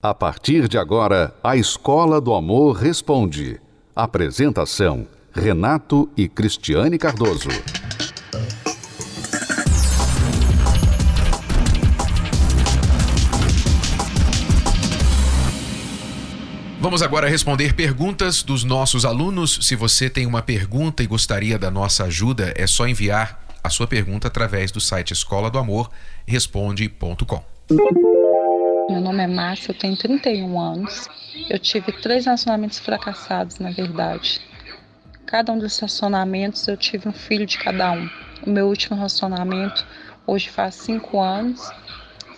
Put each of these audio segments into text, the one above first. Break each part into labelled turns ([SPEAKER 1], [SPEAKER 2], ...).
[SPEAKER 1] A partir de agora, a Escola do Amor Responde. Apresentação: Renato e Cristiane Cardoso.
[SPEAKER 2] Vamos agora responder perguntas dos nossos alunos. Se você tem uma pergunta e gostaria da nossa ajuda, é só enviar a sua pergunta através do site escola do amor responde.com.
[SPEAKER 3] Meu nome é Márcia, eu tenho 31 anos. Eu tive três relacionamentos fracassados, na verdade. Cada um desses relacionamentos eu tive um filho de cada um. O meu último relacionamento hoje faz cinco anos,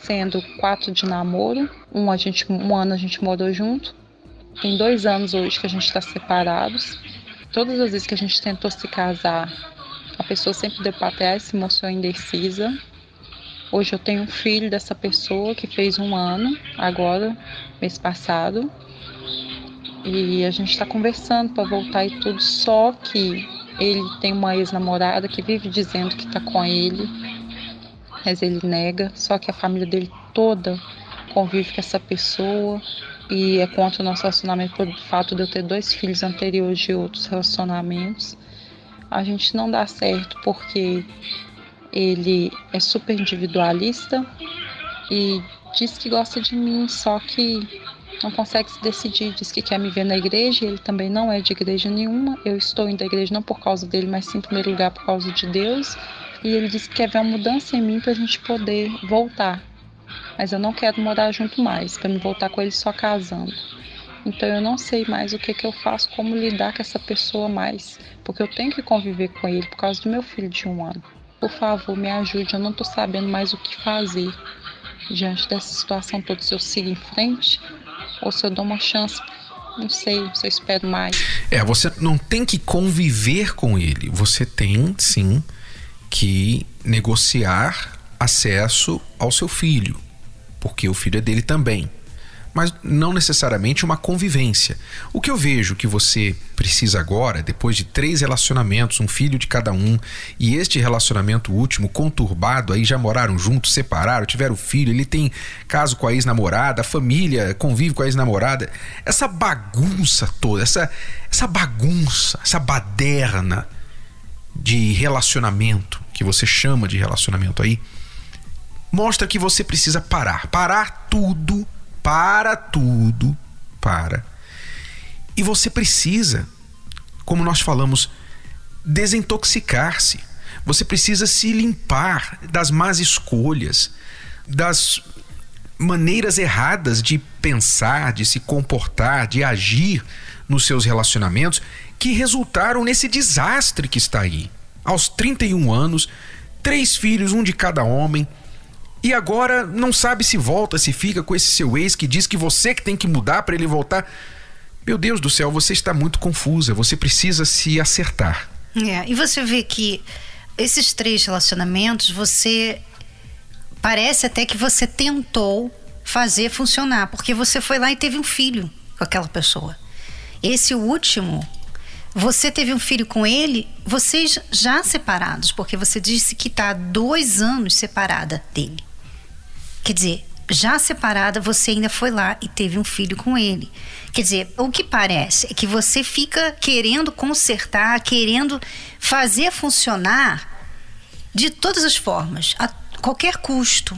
[SPEAKER 3] sendo quatro de namoro. Um, a gente, um ano a gente morou junto. Tem dois anos hoje que a gente está separados. Todas as vezes que a gente tentou se casar, a pessoa sempre deu para trás, se mostrou indecisa. Hoje eu tenho um filho dessa pessoa que fez um ano, agora, mês passado. E a gente está conversando para voltar e tudo, só que ele tem uma ex-namorada que vive dizendo que está com ele, mas ele nega. Só que a família dele toda convive com essa pessoa e é contra o nosso relacionamento pelo fato de eu ter dois filhos anteriores de outros relacionamentos. A gente não dá certo porque ele é super individualista e diz que gosta de mim, só que não consegue se decidir. Diz que quer me ver na igreja, ele também não é de igreja nenhuma. Eu estou indo à igreja não por causa dele, mas sim em primeiro lugar por causa de Deus. E ele disse que quer ver uma mudança em mim para a gente poder voltar. Mas eu não quero morar junto mais, para me voltar com ele só casando. Então eu não sei mais o que, que eu faço, como lidar com essa pessoa mais, porque eu tenho que conviver com ele por causa do meu filho de um ano. Por favor, me ajude. Eu não estou sabendo mais o que fazer diante dessa situação toda. Se eu sigo em frente ou se eu dou uma chance. Não sei, se eu espero mais.
[SPEAKER 2] É, você não tem que conviver com ele. Você tem, sim, que negociar acesso ao seu filho. Porque o filho é dele também mas não necessariamente uma convivência. O que eu vejo que você precisa agora, depois de três relacionamentos, um filho de cada um, e este relacionamento último conturbado, aí já moraram juntos, separaram, tiveram filho, ele tem caso com a ex-namorada, família convive com a ex-namorada, essa bagunça toda, essa, essa bagunça, essa baderna de relacionamento, que você chama de relacionamento aí, mostra que você precisa parar, parar tudo para tudo, para. E você precisa, como nós falamos, desintoxicar-se. Você precisa se limpar das más escolhas, das maneiras erradas de pensar, de se comportar, de agir nos seus relacionamentos que resultaram nesse desastre que está aí. Aos 31 anos, três filhos, um de cada homem, e agora não sabe se volta, se fica com esse seu ex que diz que você que tem que mudar para ele voltar. Meu Deus do céu, você está muito confusa, você precisa se acertar.
[SPEAKER 4] É, e você vê que esses três relacionamentos, você parece até que você tentou fazer funcionar, porque você foi lá e teve um filho com aquela pessoa. Esse último, você teve um filho com ele, vocês já separados, porque você disse que está há dois anos separada dele. Quer dizer, já separada, você ainda foi lá e teve um filho com ele. Quer dizer, o que parece é que você fica querendo consertar, querendo fazer funcionar de todas as formas, a qualquer custo.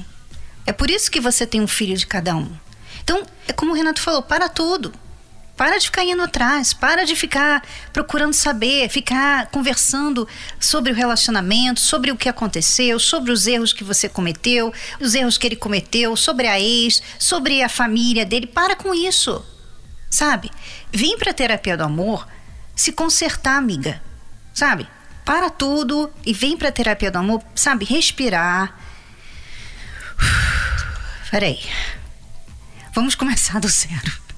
[SPEAKER 4] É por isso que você tem um filho de cada um. Então, é como o Renato falou, para tudo. Para de ficar indo atrás, para de ficar procurando saber, ficar conversando sobre o relacionamento, sobre o que aconteceu, sobre os erros que você cometeu, os erros que ele cometeu, sobre a ex, sobre a família dele. Para com isso. Sabe? Vem para a terapia do amor se consertar, amiga. Sabe? Para tudo e vem para a terapia do amor, sabe? Respirar. Peraí. Vamos começar do zero.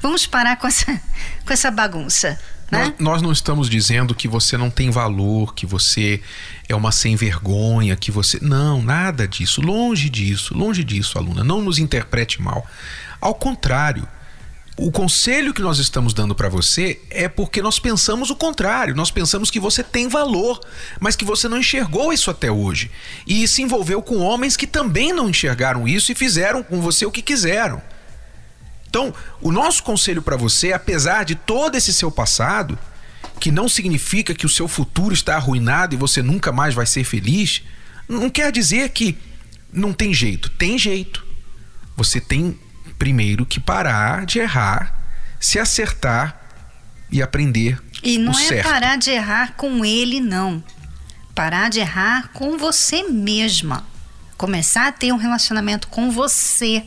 [SPEAKER 4] Vamos parar com essa, com essa bagunça. Né?
[SPEAKER 2] Nós, nós, não estamos dizendo que você não tem valor, que você é uma sem vergonha, que você. Não, nada disso. Longe disso, longe disso, aluna. Não nos interprete mal. Ao contrário, o conselho que nós estamos dando para você é porque nós pensamos o contrário. Nós pensamos que você tem valor, mas que você não enxergou isso até hoje. E se envolveu com homens que também não enxergaram isso e fizeram com você o que quiseram. Então, o nosso conselho para você, apesar de todo esse seu passado, que não significa que o seu futuro está arruinado e você nunca mais vai ser feliz, não quer dizer que não tem jeito. Tem jeito. Você tem primeiro que parar de errar, se acertar e aprender.
[SPEAKER 4] E não
[SPEAKER 2] é
[SPEAKER 4] certo. parar de errar com ele, não. Parar de errar com você mesma. Começar a ter um relacionamento com você.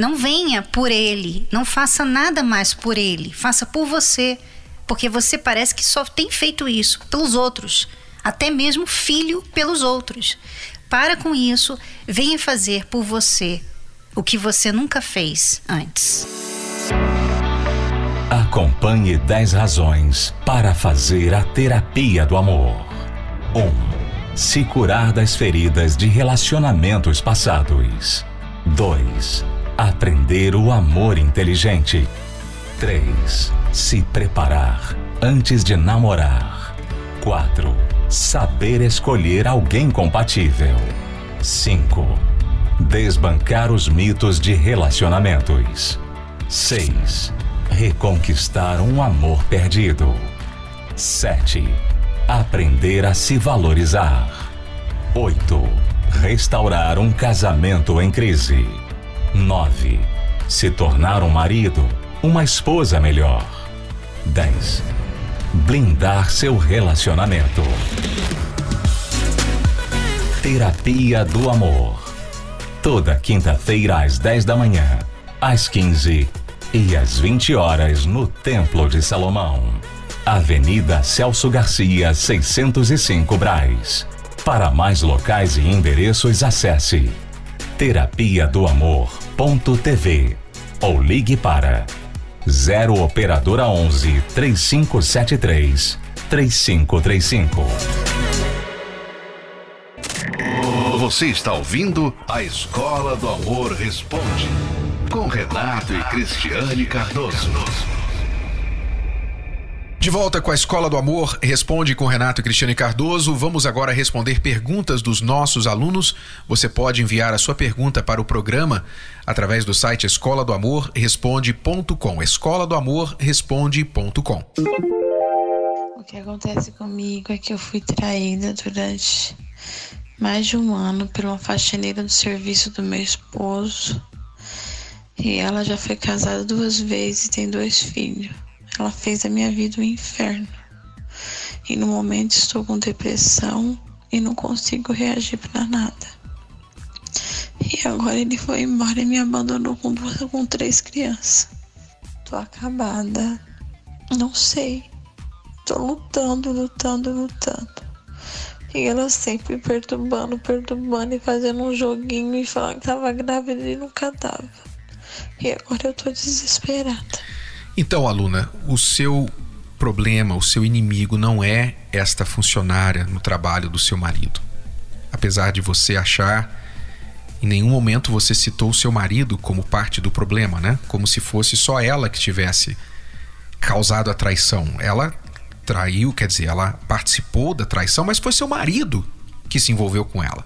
[SPEAKER 4] Não venha por ele, não faça nada mais por ele, faça por você, porque você parece que só tem feito isso pelos outros, até mesmo filho pelos outros. Para com isso, venha fazer por você o que você nunca fez antes.
[SPEAKER 5] Acompanhe 10 razões para fazer a terapia do amor. 1. Um, se curar das feridas de relacionamentos passados. 2. Aprender o amor inteligente. 3. Se preparar antes de namorar. 4. Saber escolher alguém compatível. 5. Desbancar os mitos de relacionamentos. 6 reconquistar um amor perdido. 7. Aprender a se valorizar. 8. Restaurar um casamento em crise. 9. Se tornar um marido, uma esposa melhor. 10. Blindar seu relacionamento. Terapia do Amor. Toda quinta-feira às 10 da manhã, às 15 e às 20 horas no Templo de Salomão. Avenida Celso Garcia, 605 Braz. Para mais locais e endereços, acesse terapia do amor.tv ou ligue para 0 operadora 11 3573 3535.
[SPEAKER 1] Você está ouvindo a Escola do Amor Responde com Renato e Cristiane Cardoso.
[SPEAKER 2] De volta com a Escola do Amor, responde com Renato e Cristiane Cardoso. Vamos agora responder perguntas dos nossos alunos. Você pode enviar a sua pergunta para o programa através do site escola do amor responde.com. Escola do amor responde.com.
[SPEAKER 6] O que acontece comigo é que eu fui traída durante mais de um ano por uma faxineira do serviço do meu esposo e ela já foi casada duas vezes e tem dois filhos. Ela fez a minha vida um inferno. E no momento estou com depressão e não consigo reagir para nada. E agora ele foi embora e me abandonou com com três crianças. Tô acabada. Não sei. Tô lutando, lutando, lutando. E ela sempre perturbando, perturbando e fazendo um joguinho e falando que tava grávida e nunca tava. E agora eu tô desesperada.
[SPEAKER 2] Então, aluna, o seu problema, o seu inimigo não é esta funcionária no trabalho do seu marido. Apesar de você achar, em nenhum momento você citou o seu marido como parte do problema, né? Como se fosse só ela que tivesse causado a traição. Ela traiu, quer dizer, ela participou da traição, mas foi seu marido que se envolveu com ela.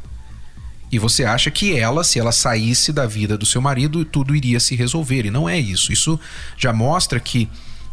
[SPEAKER 2] E você acha que ela, se ela saísse da vida do seu marido, tudo iria se resolver. E não é isso. Isso já mostra que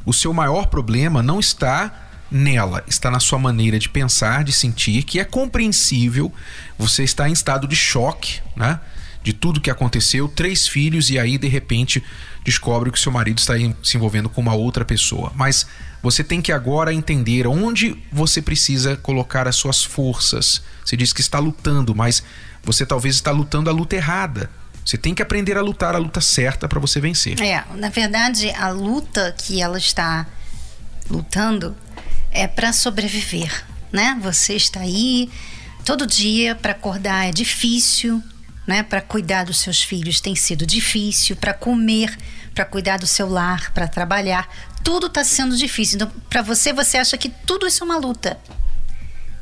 [SPEAKER 2] o seu maior problema não está nela, está na sua maneira de pensar, de sentir, que é compreensível. Você está em estado de choque, né? De tudo que aconteceu, três filhos, e aí de repente descobre que seu marido está se envolvendo com uma outra pessoa. Mas você tem que agora entender onde você precisa colocar as suas forças. Você diz que está lutando, mas você talvez está lutando a luta errada. Você tem que aprender a lutar a luta certa para você vencer.
[SPEAKER 4] É, na verdade, a luta que ela está lutando é para sobreviver, né? Você está aí todo dia para acordar é difícil, né? Para cuidar dos seus filhos tem sido difícil, para comer, para cuidar do seu lar, para trabalhar, tudo está sendo difícil. Então, para você, você acha que tudo isso é uma luta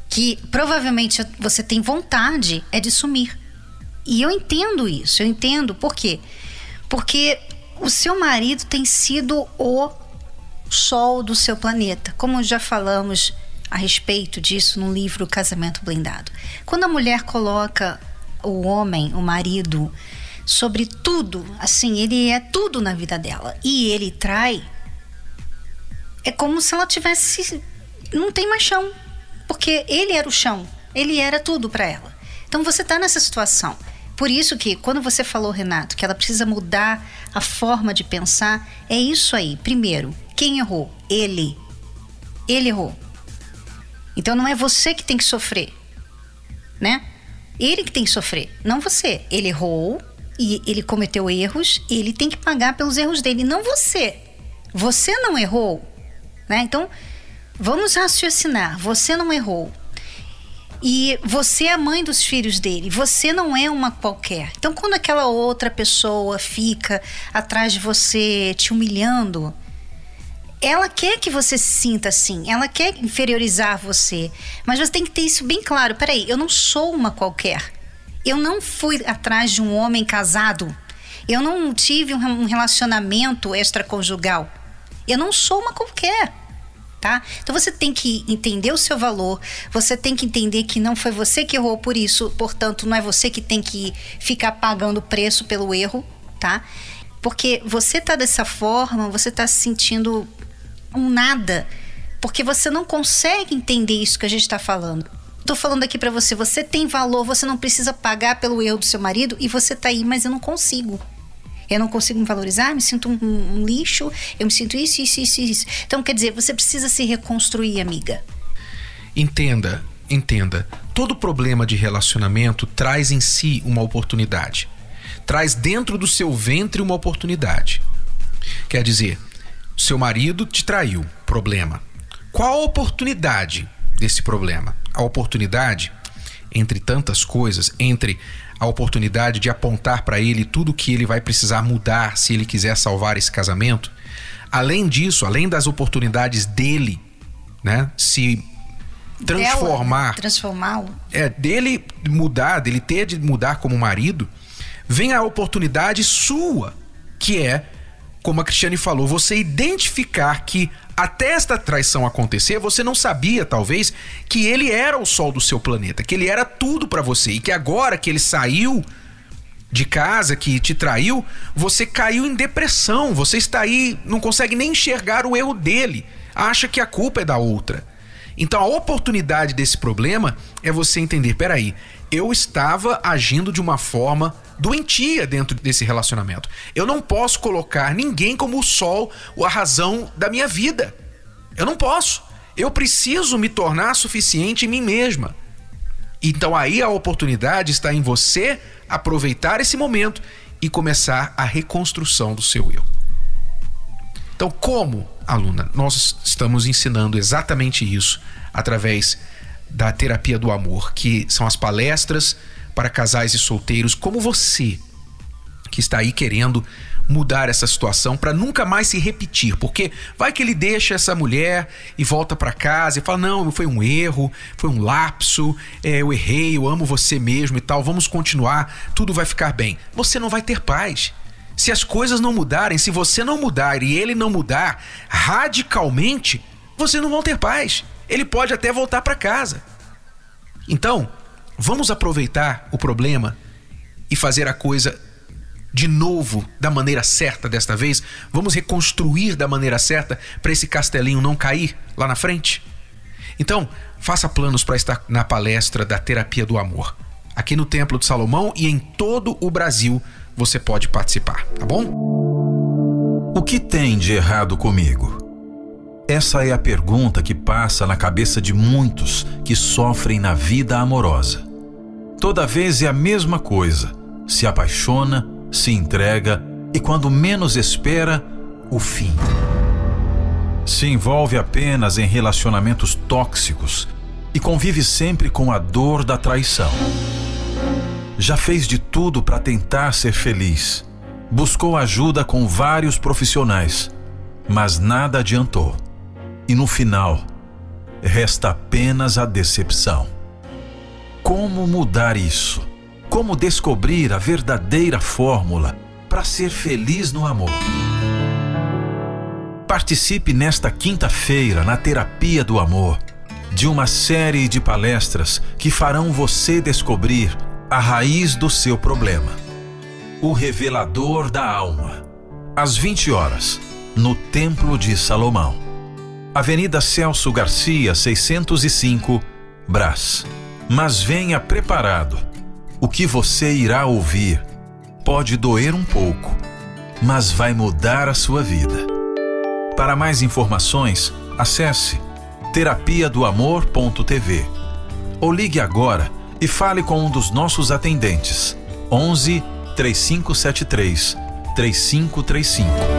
[SPEAKER 4] que provavelmente você tem vontade é de sumir. E eu entendo isso, eu entendo. Por quê? Porque o seu marido tem sido o sol do seu planeta. Como já falamos a respeito disso no livro Casamento Blindado. Quando a mulher coloca o homem, o marido, sobre tudo, assim, ele é tudo na vida dela. E ele trai. É como se ela tivesse não tem mais chão, porque ele era o chão, ele era tudo para ela. Então você está nessa situação. Por isso que quando você falou, Renato, que ela precisa mudar a forma de pensar, é isso aí. Primeiro, quem errou? Ele. Ele errou. Então não é você que tem que sofrer, né? Ele que tem que sofrer, não você. Ele errou e ele cometeu erros, e ele tem que pagar pelos erros dele, não você. Você não errou, né? Então, vamos raciocinar. Você não errou. E você é a mãe dos filhos dele, você não é uma qualquer. Então, quando aquela outra pessoa fica atrás de você te humilhando, ela quer que você se sinta assim, ela quer inferiorizar você. Mas você tem que ter isso bem claro. Peraí, eu não sou uma qualquer. Eu não fui atrás de um homem casado. Eu não tive um relacionamento extraconjugal. Eu não sou uma qualquer. Tá? Então você tem que entender o seu valor, você tem que entender que não foi você que errou por isso, portanto, não é você que tem que ficar pagando o preço pelo erro, tá? Porque você tá dessa forma, você tá se sentindo um nada, porque você não consegue entender isso que a gente está falando. Tô falando aqui para você, você tem valor, você não precisa pagar pelo erro do seu marido e você tá aí, mas eu não consigo. Eu não consigo me valorizar, me sinto um, um, lixo, eu me sinto isso, isso, isso, isso. Então, quer dizer, você precisa se reconstruir, amiga.
[SPEAKER 2] Entenda, entenda. Todo problema de relacionamento traz em si uma oportunidade. Traz dentro do seu ventre uma oportunidade. Quer dizer, seu marido te traiu, problema. Qual a oportunidade desse problema? A oportunidade, entre tantas coisas, entre a oportunidade de apontar para ele tudo que ele vai precisar mudar se ele quiser salvar esse casamento. Além disso, além das oportunidades dele, né, se transformar, Dela,
[SPEAKER 4] transformar,
[SPEAKER 2] é dele mudar, dele ter de mudar como marido, vem a oportunidade sua, que é como a Cristiane falou, você identificar que até esta traição acontecer, você não sabia, talvez, que ele era o sol do seu planeta, que ele era tudo para você e que agora que ele saiu de casa, que te traiu, você caiu em depressão, você está aí, não consegue nem enxergar o erro dele, acha que a culpa é da outra. Então a oportunidade desse problema é você entender, peraí, eu estava agindo de uma forma doentia dentro desse relacionamento. Eu não posso colocar ninguém como o sol ou a razão da minha vida. Eu não posso. Eu preciso me tornar suficiente em mim mesma. Então aí a oportunidade está em você aproveitar esse momento e começar a reconstrução do seu eu. Então, como, aluna, nós estamos ensinando exatamente isso através da terapia do amor, que são as palestras para casais e solteiros como você, que está aí querendo mudar essa situação para nunca mais se repetir, porque vai que ele deixa essa mulher e volta para casa e fala: Não, foi um erro, foi um lapso, é, eu errei, eu amo você mesmo e tal, vamos continuar, tudo vai ficar bem. Você não vai ter paz. Se as coisas não mudarem, se você não mudar e ele não mudar radicalmente, você não vão ter paz. Ele pode até voltar para casa. Então, Vamos aproveitar o problema e fazer a coisa de novo da maneira certa desta vez? Vamos reconstruir da maneira certa para esse castelinho não cair lá na frente? Então, faça planos para estar na palestra da Terapia do Amor. Aqui no Templo de Salomão e em todo o Brasil você pode participar, tá bom?
[SPEAKER 7] O que tem de errado comigo? Essa é a pergunta que passa na cabeça de muitos que sofrem na vida amorosa. Toda vez é a mesma coisa. Se apaixona, se entrega e, quando menos espera, o fim. Se envolve apenas em relacionamentos tóxicos e convive sempre com a dor da traição. Já fez de tudo para tentar ser feliz. Buscou ajuda com vários profissionais, mas nada adiantou. E no final, resta apenas a decepção. Como mudar isso? Como descobrir a verdadeira fórmula para ser feliz no amor? Participe nesta quinta-feira na Terapia do Amor de uma série de palestras que farão você descobrir a raiz do seu problema. o revelador da alma. Às 20 horas, no Templo de Salomão. Avenida Celso Garcia, 605, Brás. Mas venha preparado. O que você irá ouvir pode doer um pouco, mas vai mudar a sua vida. Para mais informações, acesse terapia do amor.tv ou ligue agora e fale com um dos nossos atendentes 11 3573 3535.